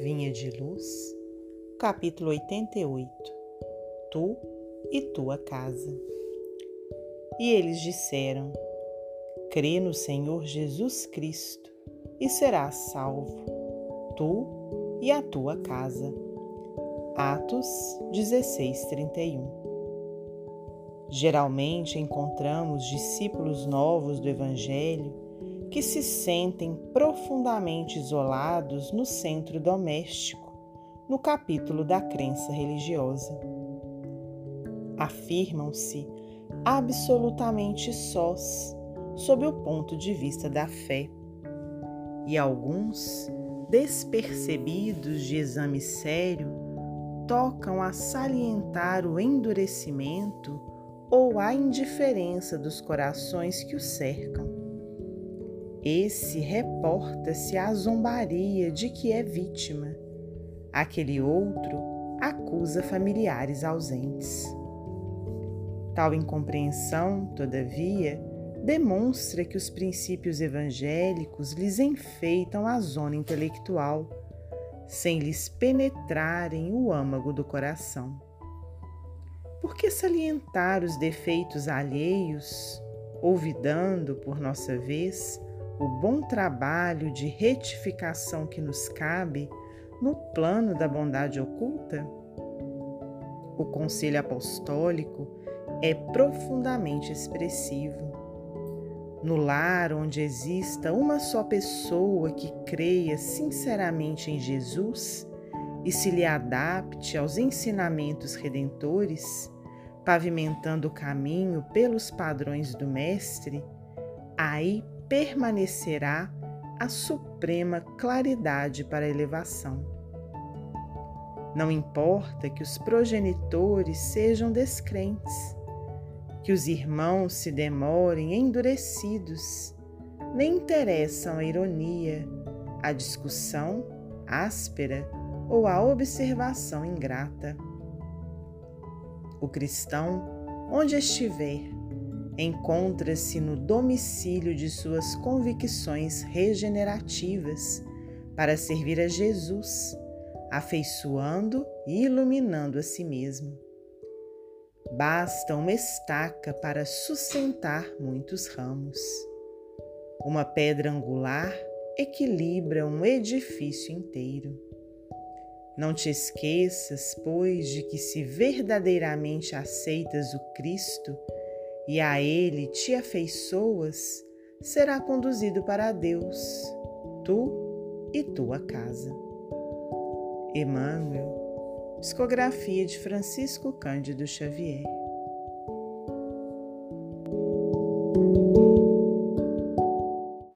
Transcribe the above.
Vinha de Luz, capítulo 88 Tu e tua casa. E eles disseram: Crê no Senhor Jesus Cristo e serás salvo, tu e a tua casa. Atos 16, 31 Geralmente encontramos discípulos novos do Evangelho que se sentem profundamente isolados no centro doméstico, no capítulo da crença religiosa. Afirmam-se absolutamente sós, sob o ponto de vista da fé, e alguns, despercebidos de exame sério, tocam a salientar o endurecimento ou a indiferença dos corações que o cercam. Esse reporta-se à zombaria de que é vítima. Aquele outro acusa familiares ausentes. Tal incompreensão, todavia, demonstra que os princípios evangélicos lhes enfeitam a zona intelectual, sem lhes penetrarem o âmago do coração. Por que salientar os defeitos alheios, olvidando, por nossa vez, o bom trabalho de retificação que nos cabe no plano da bondade oculta? O conselho apostólico é profundamente expressivo. No lar onde exista uma só pessoa que creia sinceramente em Jesus, e se lhe adapte aos ensinamentos redentores, pavimentando o caminho pelos padrões do Mestre, aí permanecerá a suprema claridade para a elevação. Não importa que os progenitores sejam descrentes, que os irmãos se demorem endurecidos, nem interessam a ironia, a discussão áspera ou a observação ingrata. O cristão, onde estiver, encontra-se no domicílio de suas convicções regenerativas para servir a Jesus, afeiçoando e iluminando a si mesmo. Basta uma estaca para sustentar muitos ramos. Uma pedra angular equilibra um edifício inteiro. Não te esqueças, pois, de que se verdadeiramente aceitas o Cristo e a Ele te afeiçoas, será conduzido para Deus, tu e tua casa. Emmanuel, psicografia de Francisco Cândido Xavier.